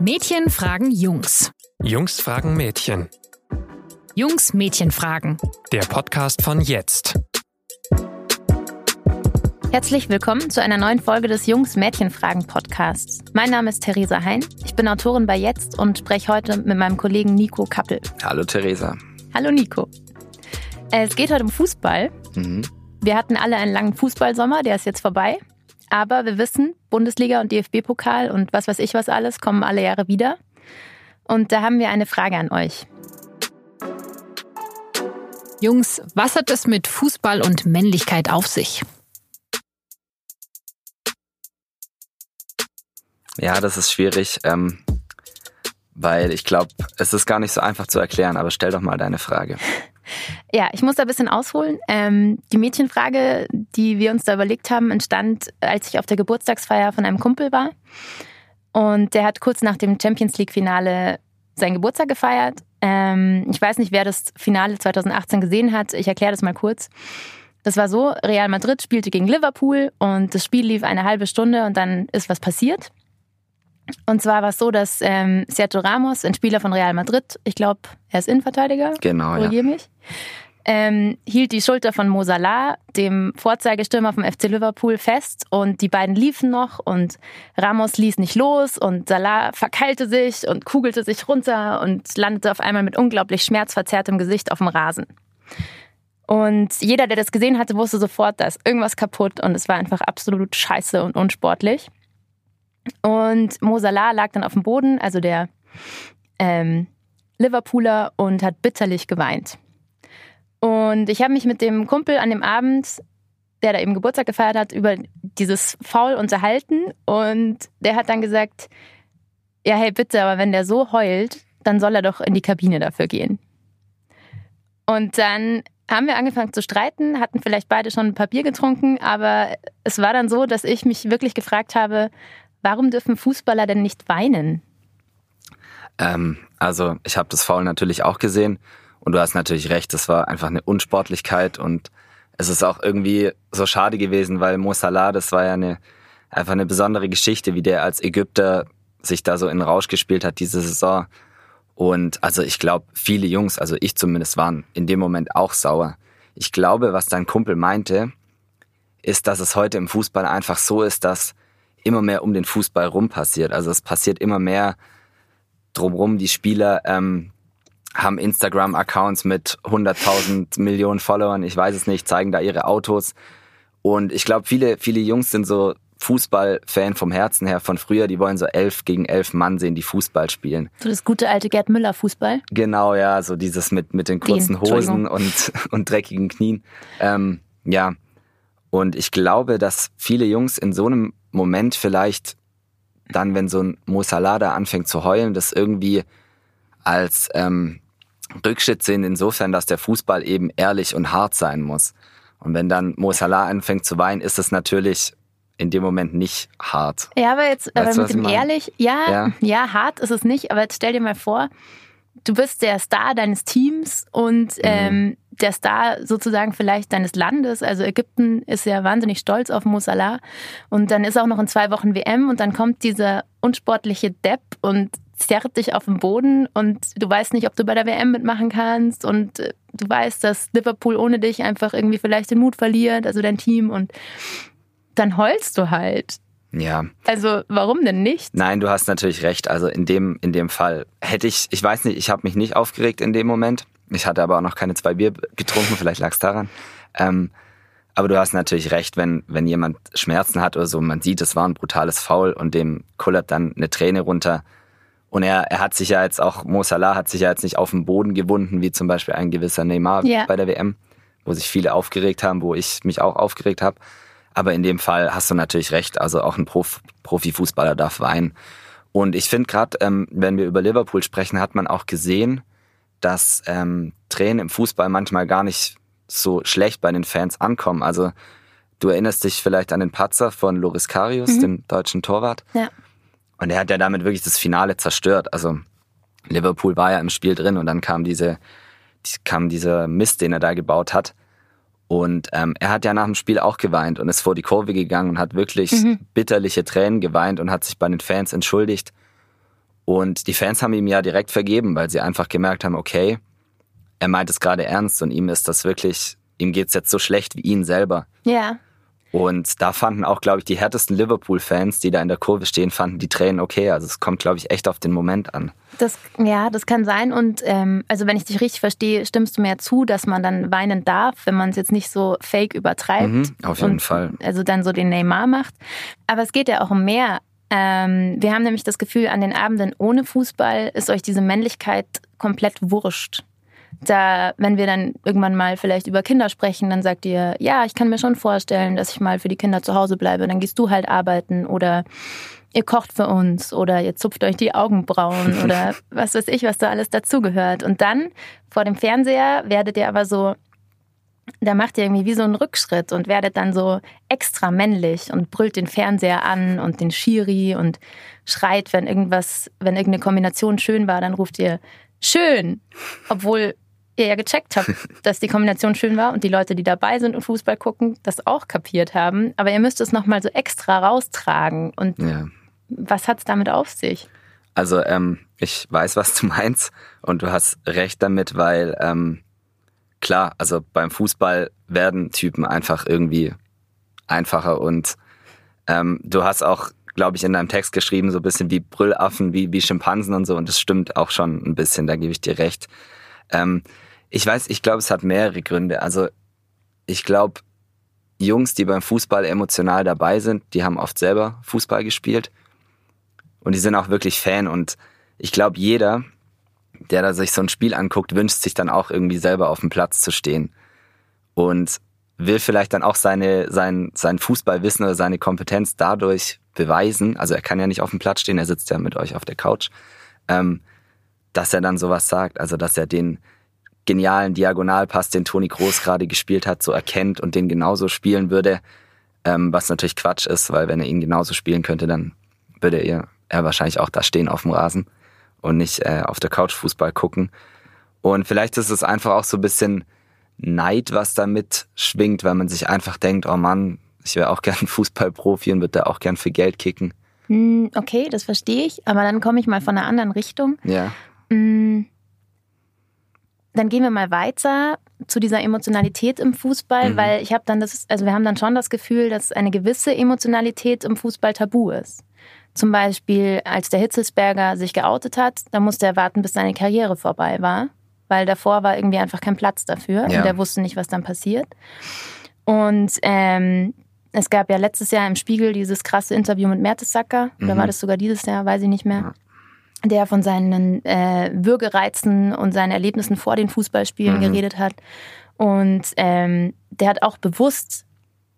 Mädchen fragen Jungs. Jungs fragen Mädchen. Jungs Mädchen fragen. Der Podcast von jetzt. Herzlich willkommen zu einer neuen Folge des Jungs Mädchen Fragen Podcasts. Mein Name ist Theresa Hein. Ich bin Autorin bei Jetzt und spreche heute mit meinem Kollegen Nico Kappel. Hallo Theresa. Hallo Nico. Es geht heute um Fußball. Mhm. Wir hatten alle einen langen Fußballsommer, der ist jetzt vorbei. Aber wir wissen, Bundesliga und DFB-Pokal und was weiß ich was alles kommen alle Jahre wieder. Und da haben wir eine Frage an euch. Jungs, was hat es mit Fußball und Männlichkeit auf sich? Ja, das ist schwierig, ähm, weil ich glaube, es ist gar nicht so einfach zu erklären, aber stell doch mal deine Frage. Ja, ich muss da ein bisschen ausholen. Ähm, die Mädchenfrage, die wir uns da überlegt haben, entstand, als ich auf der Geburtstagsfeier von einem Kumpel war. Und der hat kurz nach dem Champions League-Finale seinen Geburtstag gefeiert. Ähm, ich weiß nicht, wer das Finale 2018 gesehen hat. Ich erkläre das mal kurz. Das war so, Real Madrid spielte gegen Liverpool und das Spiel lief eine halbe Stunde und dann ist was passiert. Und zwar war es so, dass ähm, Sergio Ramos, ein Spieler von Real Madrid, ich glaube, er ist Innenverteidiger, Genau, ja. korrigier mich, ähm, hielt die Schulter von Mo Salah, dem Vorzeigestürmer vom FC Liverpool, fest und die beiden liefen noch und Ramos ließ nicht los und Salah verkeilte sich und kugelte sich runter und landete auf einmal mit unglaublich schmerzverzerrtem Gesicht auf dem Rasen. Und jeder, der das gesehen hatte, wusste sofort, da ist irgendwas kaputt und es war einfach absolut scheiße und unsportlich. Und Mo Salah lag dann auf dem Boden, also der ähm, Liverpooler, und hat bitterlich geweint. Und ich habe mich mit dem Kumpel an dem Abend, der da eben Geburtstag gefeiert hat, über dieses Foul unterhalten. Und der hat dann gesagt, ja, hey, bitte, aber wenn der so heult, dann soll er doch in die Kabine dafür gehen. Und dann haben wir angefangen zu streiten, hatten vielleicht beide schon ein paar Bier getrunken, aber es war dann so, dass ich mich wirklich gefragt habe, warum dürfen Fußballer denn nicht weinen? Ähm, also ich habe das Foul natürlich auch gesehen und du hast natürlich recht, das war einfach eine Unsportlichkeit und es ist auch irgendwie so schade gewesen, weil Mo Salah, das war ja eine, einfach eine besondere Geschichte, wie der als Ägypter sich da so in Rausch gespielt hat diese Saison. Und also ich glaube, viele Jungs, also ich zumindest, waren in dem Moment auch sauer. Ich glaube, was dein Kumpel meinte, ist, dass es heute im Fußball einfach so ist, dass immer mehr um den Fußball rum passiert. Also es passiert immer mehr drumrum. Die Spieler ähm, haben Instagram-Accounts mit 100.000 Millionen Followern, ich weiß es nicht, zeigen da ihre Autos. Und ich glaube, viele, viele Jungs sind so Fußballfan vom Herzen her von früher, die wollen so elf gegen elf Mann sehen, die Fußball spielen. So das gute alte Gerd Müller Fußball. Genau, ja, so dieses mit, mit den kurzen Den. Hosen und, und dreckigen Knien. Ähm, ja, und ich glaube, dass viele Jungs in so einem Moment vielleicht dann, wenn so ein Mo Salah da anfängt zu heulen, das irgendwie als ähm, Rückschritt sehen, insofern, dass der Fußball eben ehrlich und hart sein muss. Und wenn dann Mo Salah anfängt zu weinen, ist es natürlich in dem Moment nicht hart. Ja, aber jetzt Weißt aber mit dem ehrlich, ja, ja, Ja. hart ist es nicht, aber jetzt stell dir mal vor, du bist der Star deines Teams und Mhm. ähm, der Star sozusagen vielleicht deines Landes. Also Ägypten ist ja wahnsinnig stolz auf Mo Salah. Und dann ist auch noch in zwei Wochen WM und dann kommt dieser unsportliche Depp und zerrt dich auf den Boden und du weißt nicht, ob du bei der WM mitmachen kannst und äh, du weißt, dass Liverpool ohne dich einfach irgendwie vielleicht den Mut verliert, also dein Team und dann heulst du halt. Ja, Also warum denn nicht? Nein, du hast natürlich recht. Also in dem, in dem Fall hätte ich, ich weiß nicht, ich habe mich nicht aufgeregt in dem Moment. Ich hatte aber auch noch keine zwei Bier getrunken, vielleicht lag es daran. Ähm, aber du hast natürlich recht, wenn, wenn jemand Schmerzen hat oder so, man sieht, es war ein brutales Foul und dem kullert dann eine Träne runter. Und er, er hat sich ja jetzt auch, Mo Salah hat sich ja jetzt nicht auf den Boden gewunden, wie zum Beispiel ein gewisser Neymar Ja. bei der WM, wo sich viele aufgeregt haben, wo ich mich auch aufgeregt habe. Aber in dem Fall hast du natürlich recht. Also auch ein Prof Profifußballer darf weinen. Und ich finde gerade, ähm, wenn wir über Liverpool sprechen, hat man auch gesehen, dass ähm, Tränen im Fußball manchmal gar nicht so schlecht bei den Fans ankommen. Also du erinnerst dich vielleicht an den Patzer von Loris Karius, dem deutschen Torwart. Ja. Und er hat ja damit wirklich das Finale zerstört. Also Liverpool war ja im Spiel drin und dann kam diese, die, kam dieser Mist, den er da gebaut hat. Und ähm, er hat ja nach dem Spiel auch geweint und ist vor die Kurve gegangen und hat wirklich bitterliche Tränen geweint und hat sich bei den Fans entschuldigt. Und die Fans haben ihm ja direkt vergeben, weil sie einfach gemerkt haben, okay, er meint es gerade ernst und ihm ist das wirklich, ihm geht's jetzt so schlecht wie ihn selber. Ja. Und da fanden auch, glaube ich, die härtesten Liverpool-Fans, die da in der Kurve stehen, fanden die Tränen okay. Also es kommt, glaube ich, echt auf den Moment an. Das, ja, das kann sein. Und ähm, also wenn ich dich richtig verstehe, stimmst du mir zu, dass man dann weinen darf, wenn man es jetzt nicht so fake übertreibt. Mhm, auf jeden Fall. Also dann so den Neymar macht. Aber es geht ja auch um mehr. Ähm, wir haben nämlich das Gefühl, an den Abenden ohne Fußball ist euch diese Männlichkeit komplett wurscht da, wenn wir dann irgendwann mal vielleicht über Kinder sprechen, dann sagt ihr, ja, ich kann mir schon vorstellen, dass ich mal für die Kinder zu Hause bleibe. Dann gehst du halt arbeiten oder ihr kocht für uns oder ihr zupft euch die Augenbrauen oder was weiß ich, was da alles dazugehört. Und dann vor dem Fernseher werdet ihr aber so, da macht ihr irgendwie wie so einen Rückschritt und werdet dann so extra männlich und brüllt den Fernseher an und den Schiri und schreit, wenn irgendwas, wenn irgendeine Kombination schön war, dann ruft ihr schön, obwohl ihr ja gecheckt habt, dass die Kombination schön war und die Leute, die dabei sind und Fußball gucken, das auch kapiert haben. Aber ihr müsst es nochmal so extra raustragen. Und Ja. was hat es damit auf sich? Also ähm, ich weiß, was du meinst und du hast recht damit, weil ähm, klar, also beim Fußball werden Typen einfach irgendwie einfacher und ähm, du hast auch, glaube ich, in deinem Text geschrieben, so ein bisschen wie Brüllaffen, wie, wie Schimpansen und so und das stimmt auch schon ein bisschen, da gebe ich dir recht. Ähm, ich weiß, ich glaube, es hat mehrere Gründe. Also ich glaube, Jungs, die beim Fußball emotional dabei sind, die haben oft selber Fußball gespielt und die sind auch wirklich Fan und ich glaube, jeder, der da sich so ein Spiel anguckt, wünscht sich dann auch irgendwie selber auf dem Platz zu stehen und will vielleicht dann auch seine, sein, sein Fußballwissen oder seine Kompetenz dadurch beweisen. Also er kann ja nicht auf dem Platz stehen, er sitzt ja mit euch auf der Couch, ähm, dass er dann sowas sagt. Also dass er den genialen Diagonalpass, den Toni Groß gerade gespielt hat, so erkennt und den genauso spielen würde, ähm, was natürlich Quatsch ist, weil wenn er ihn genauso spielen könnte, dann würde er, er wahrscheinlich auch da stehen auf dem Rasen und nicht äh, auf der Couch Fußball gucken. Und vielleicht ist es einfach auch so ein bisschen Neid, was damit schwingt, weil man sich einfach denkt, oh Mann, ich wäre auch gern Fußballprofi und würde da auch gern für Geld kicken. Hm, okay, das verstehe ich. Aber dann komme ich mal von einer anderen Richtung. Ja. Hm, Dann gehen wir mal weiter zu dieser Emotionalität im Fußball, Mhm. weil ich habe dann das, also wir haben dann schon das Gefühl, dass eine gewisse Emotionalität im Fußball tabu ist. Zum Beispiel, als der Hitzelsberger sich geoutet hat, da musste er warten, bis seine Karriere vorbei war, weil davor war irgendwie einfach kein Platz dafür Ja. und er wusste nicht, was dann passiert. Und ähm, es gab ja letztes Jahr im Spiegel dieses krasse Interview mit Mertesacker, oder Mhm. war das sogar dieses Jahr, weiß ich nicht mehr der von seinen äh, Würgereizen und seinen Erlebnissen vor den Fußballspielen Mhm. geredet hat. Und ähm, der hat auch bewusst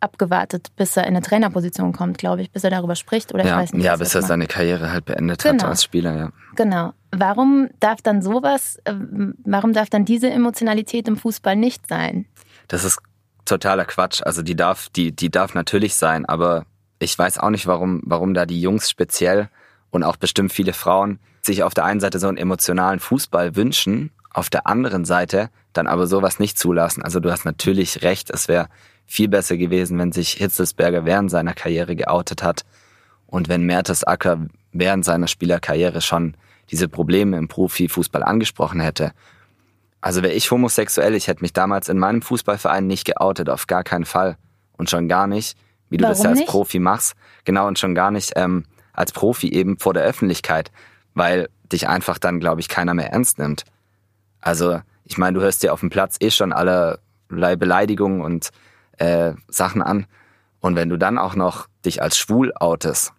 abgewartet, bis er in eine Trainerposition kommt, glaube ich, bis er darüber spricht. Oder ich Ja, weiß nicht. ja bis er seine Karriere halt beendet Genau. hat als Spieler, ja. Genau. Warum darf dann sowas, äh, warum darf dann diese Emotionalität im Fußball nicht sein? Das ist totaler Quatsch. Also die darf, die, die darf natürlich sein, aber ich weiß auch nicht, warum, warum da die Jungs speziell und auch bestimmt viele Frauen sich auf der einen Seite so einen emotionalen Fußball wünschen, auf der anderen Seite dann aber sowas nicht zulassen. Also du hast natürlich recht, es wäre viel besser gewesen, wenn sich Hitzelsberger während seiner Karriere geoutet hat und wenn Mertesacker während seiner Spielerkarriere schon diese Probleme im Profifußball angesprochen hätte. Also wäre ich homosexuell, ich hätte mich damals in meinem Fußballverein nicht geoutet, auf gar keinen Fall. Und schon gar nicht, wie du das Warum ja als nicht? Profi machst. Genau, und schon gar nicht ähm, als Profi eben vor der Öffentlichkeit, weil dich einfach dann, glaube ich, keiner mehr ernst nimmt. Also, ich meine, du hörst dir auf dem Platz eh schon allerlei Beleidigungen und äh, Sachen an. Und wenn du dann auch noch dich als schwul outest,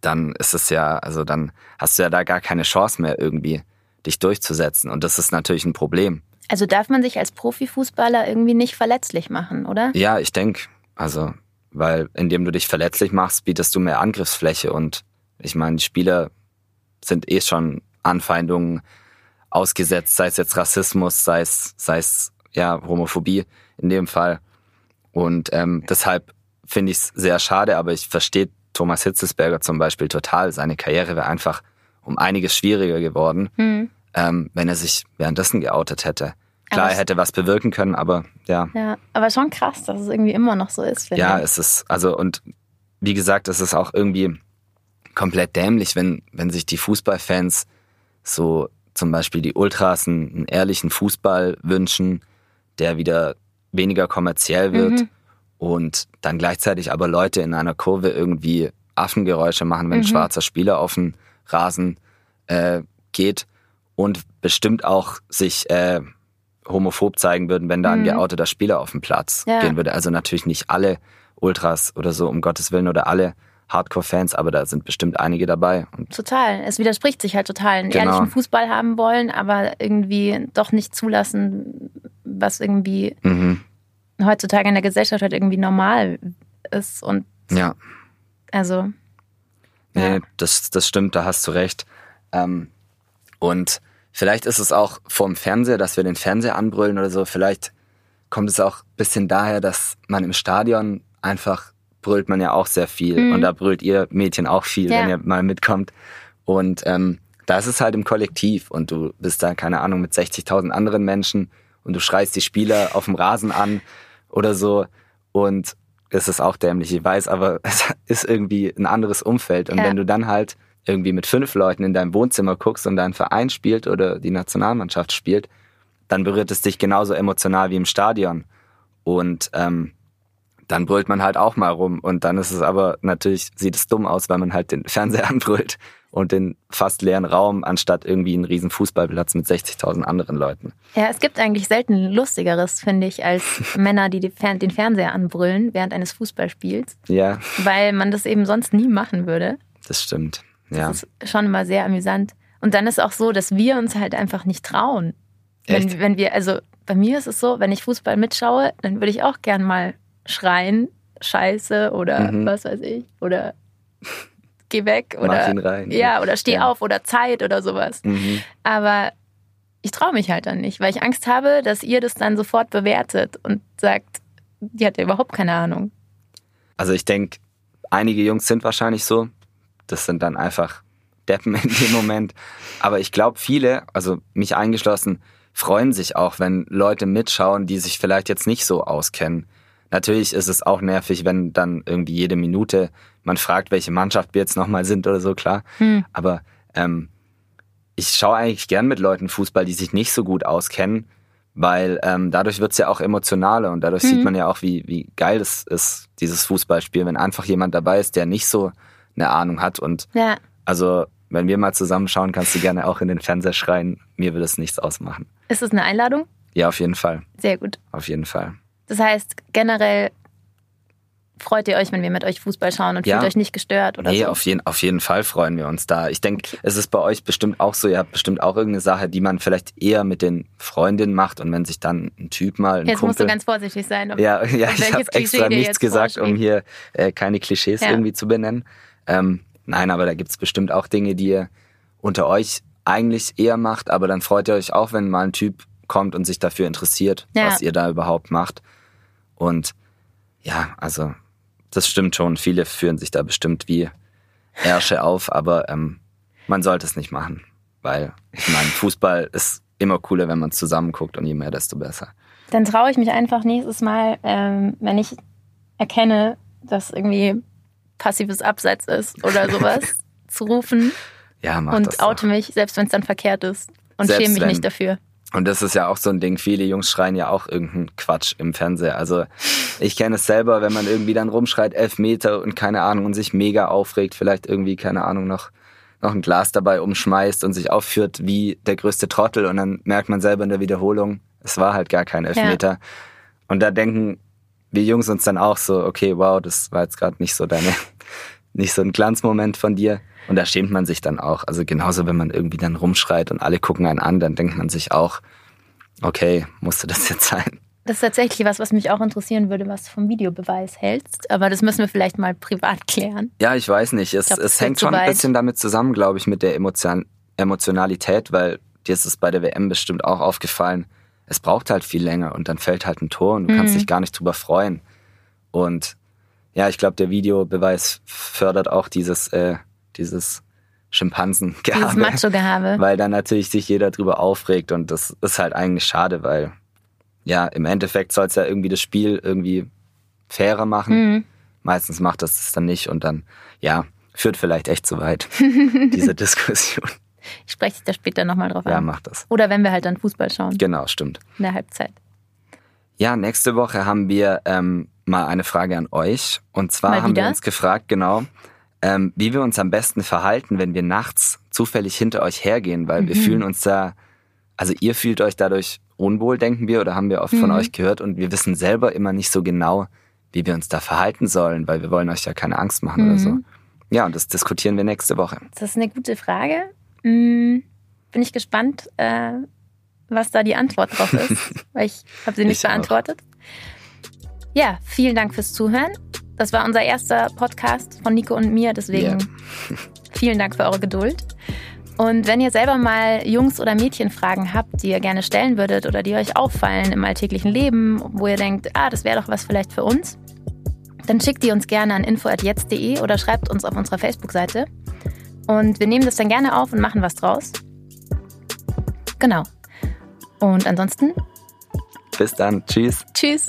dann ist es ja, also dann hast du ja da gar keine Chance mehr irgendwie, dich durchzusetzen. Und das ist natürlich ein Problem. Also darf man sich als Profifußballer irgendwie nicht verletzlich machen, oder? Ja, ich denke, also, weil indem du dich verletzlich machst, bietest du mehr Angriffsfläche und ich meine, die Spieler sind eh schon Anfeindungen ausgesetzt, sei es jetzt Rassismus, sei es, sei es ja Homophobie in dem Fall. Und ähm, deshalb finde ich es sehr schade, aber ich verstehe Thomas Hitzesberger zum Beispiel total. Seine Karriere wäre einfach um einiges schwieriger geworden, Hm. Ähm, wenn er sich währenddessen geoutet hätte. Klar, Aber er hätte was bewirken können, aber ja. Ja, aber schon krass, dass es irgendwie immer noch so ist. Finde Ja, ich. es ist, also und wie gesagt, es ist auch irgendwie komplett dämlich, wenn, wenn sich die Fußballfans so zum Beispiel die Ultras einen, einen ehrlichen Fußball wünschen, der wieder weniger kommerziell wird Mhm. und dann gleichzeitig aber Leute in einer Kurve irgendwie Affengeräusche machen, wenn ein Mhm. schwarzer Spieler auf den Rasen äh, geht und bestimmt auch sich äh, homophob zeigen würden, wenn da ein Mhm. geouteter Spieler auf den Platz Ja. gehen würde. Also natürlich nicht alle Ultras oder so, um Gottes Willen, oder alle Hardcore-Fans, aber da sind bestimmt einige dabei. Und Total. Es widerspricht sich halt total. Einen Genau. ehrlichen Fußball haben wollen, aber irgendwie doch nicht zulassen, was irgendwie mhm. heutzutage in der Gesellschaft halt irgendwie normal ist. Und ja, also, Nee, Ja. das, das stimmt, da hast du recht. Ähm, und vielleicht ist es auch vom Fernseher, dass wir den Fernseher anbrüllen oder so. Vielleicht kommt es auch ein bisschen daher, dass man im Stadion einfach brüllt man ja auch sehr viel. Mhm. Und da brüllt ihr Mädchen auch viel, Ja. wenn ihr mal mitkommt. Und ähm, da ist es halt im Kollektiv und du bist da, keine Ahnung, mit 60.000 anderen Menschen und du schreist die Spieler auf dem Rasen an oder so. Und es ist auch dämlich, ich weiß, aber es ist irgendwie ein anderes Umfeld. Und Ja. wenn du dann halt irgendwie mit fünf Leuten in deinem Wohnzimmer guckst und dein Verein spielt oder die Nationalmannschaft spielt, dann berührt es dich genauso emotional wie im Stadion. Und ähm, dann brüllt man halt auch mal rum. Und dann ist es aber natürlich, sieht es dumm aus, weil man halt den Fernseher anbrüllt und den fast leeren Raum, anstatt irgendwie einen riesen Fußballplatz mit 60.000 anderen Leuten. ja, es gibt eigentlich selten Lustigeres, finde ich, als Männer, die die Fer- den Fernseher anbrüllen während eines Fußballspiels, Ja, weil man das eben sonst nie machen würde. das stimmt. Ja. Das ist schon immer sehr amüsant. Und dann ist auch so, dass wir uns halt einfach nicht trauen. Echt? Wenn, wenn wir, also bei mir ist es so, wenn ich Fußball mitschaue, dann würde ich auch gern mal schreien, Scheiße oder Mhm. was weiß ich, oder geh weg Mach oder ihn rein. ja, oder steh Ja. auf oder Zeit oder sowas. Mhm. Aber ich traue mich halt dann nicht, weil ich Angst habe, dass ihr das dann sofort bewertet und sagt, die hat ja überhaupt keine Ahnung. Also ich denke, einige Jungs sind wahrscheinlich so. Das sind dann einfach Deppen in dem Moment. Aber ich glaube, viele, also mich eingeschlossen, freuen sich auch, wenn Leute mitschauen, die sich vielleicht jetzt nicht so auskennen. Natürlich ist es auch nervig, wenn dann irgendwie jede Minute man fragt, welche Mannschaft wir jetzt nochmal sind oder so, klar. Hm. Aber ähm, ich schaue eigentlich gern mit Leuten Fußball, die sich nicht so gut auskennen, weil ähm, dadurch wird's ja auch emotionaler und dadurch Mhm. sieht man ja auch, wie, wie geil es ist, dieses Fußballspiel, wenn einfach jemand dabei ist, der nicht so eine Ahnung hat. Und Ja, also, wenn wir mal zusammenschauen, kannst du gerne auch in den Fernseher schreien. Mir würde es nichts ausmachen. ist es eine Einladung? Ja, auf jeden Fall. Sehr gut. Auf jeden Fall. Das heißt, generell freut ihr euch, wenn wir mit euch Fußball schauen und Ja. fühlt euch nicht gestört oder nee, so. auf, jeden, auf jeden Fall freuen wir uns da. Ich denke, es ist bei euch bestimmt auch so, ihr habt bestimmt auch irgendeine Sache, die man vielleicht eher mit den Freundinnen macht und wenn sich dann ein Typ mal, ein Jetzt musst du Kumpel... ganz vorsichtig sein. ob- Ja, ja ich habe extra nichts gesagt, um hier äh, keine Klischees Ja. irgendwie zu benennen. Ähm, nein, aber da gibt's bestimmt auch Dinge, die ihr unter euch eigentlich eher macht, aber dann freut ihr euch auch, wenn mal ein Typ kommt und sich dafür interessiert, Ja. was ihr da überhaupt macht. Und ja, also das stimmt schon. Viele führen sich da bestimmt wie Ärsche auf, aber ähm, man sollte es nicht machen, weil ich meine, Fußball ist immer cooler, wenn man zusammen guckt und je mehr, desto besser. Dann traue ich mich einfach nächstes Mal, ähm, wenn ich erkenne, dass irgendwie passives Abseits ist oder sowas, zu rufen Ja, mach das und doch. oute mich, selbst wenn es dann verkehrt ist. Und Selbst schäme mich wenn. nicht dafür. Und das ist ja auch so ein Ding. Viele Jungs schreien ja auch irgendeinen Quatsch im Fernseher. Also ich kenne es selber, wenn man irgendwie dann rumschreit, elf Meter und keine Ahnung und sich mega aufregt, vielleicht irgendwie, keine Ahnung, noch, noch ein Glas dabei umschmeißt und sich aufführt wie der größte Trottel und dann merkt man selber in der Wiederholung, es war halt gar kein Elfmeter. Und da denken wir Jungs uns dann auch so, okay, wow, das war jetzt gerade nicht so deine, nicht so ein Glanzmoment von dir. Und da schämt man sich dann auch. Also genauso, wenn man irgendwie dann rumschreit und alle gucken einen an, dann denkt man sich auch, okay, musste das jetzt sein? Das ist tatsächlich was, was mich auch interessieren würde, was du vom Videobeweis hältst. Aber das müssen wir vielleicht mal privat klären. Ja, ich weiß nicht. Es, glaub, es hängt schon ein bisschen damit zusammen, glaube ich, mit der Emotion Emotionalität, weil dir ist es bei der WM bestimmt auch aufgefallen. Es braucht halt viel länger und dann fällt halt ein Tor und du kannst Mhm. dich gar nicht drüber freuen. Und ja, ich glaube, der Videobeweis fördert auch dieses, äh, dieses Dieses Schimpansengehabe. Macho-Gehabe. weil dann natürlich sich jeder drüber aufregt und das ist halt eigentlich schade, weil ja, im Endeffekt soll es ja irgendwie das Spiel irgendwie fairer machen. Mhm. Meistens macht das das dann nicht und dann, ja, führt vielleicht echt zu weit, diese Diskussion. Ich spreche dich da später nochmal drauf Ja, an. mach das. Oder wenn wir halt dann Fußball schauen, Genau, stimmt. in der Halbzeit. Ja, nächste Woche haben wir ähm, mal eine Frage an euch. Und zwar haben wir uns gefragt, genau, ähm, wie wir uns am besten verhalten, wenn wir nachts zufällig hinter euch hergehen, weil Mhm. wir fühlen uns da, also ihr fühlt euch dadurch unwohl, denken wir, oder haben wir oft von Mhm. euch gehört und wir wissen selber immer nicht so genau, wie wir uns da verhalten sollen, weil wir wollen euch ja keine Angst machen oder Mhm. so. Ja, und das diskutieren wir nächste Woche. Das ist eine gute Frage. Hm, bin ich gespannt, äh, was da die Antwort drauf ist, weil ich habe sie nicht Ich auch. beantwortet. Ja, vielen Dank fürs Zuhören. Das war unser erster Podcast von Nico und mir, deswegen Ja. vielen Dank für eure Geduld. Und wenn ihr selber mal Jungs- oder Mädchenfragen habt, die ihr gerne stellen würdet oder die euch auffallen im alltäglichen Leben, wo ihr denkt, ah, das wäre doch was vielleicht für uns, dann schickt die uns gerne an info.jetzt.de oder schreibt uns auf unserer Facebook-Seite. Und wir nehmen das dann gerne auf und machen was draus. Genau. Und ansonsten, Bis dann. Tschüss. tschüss.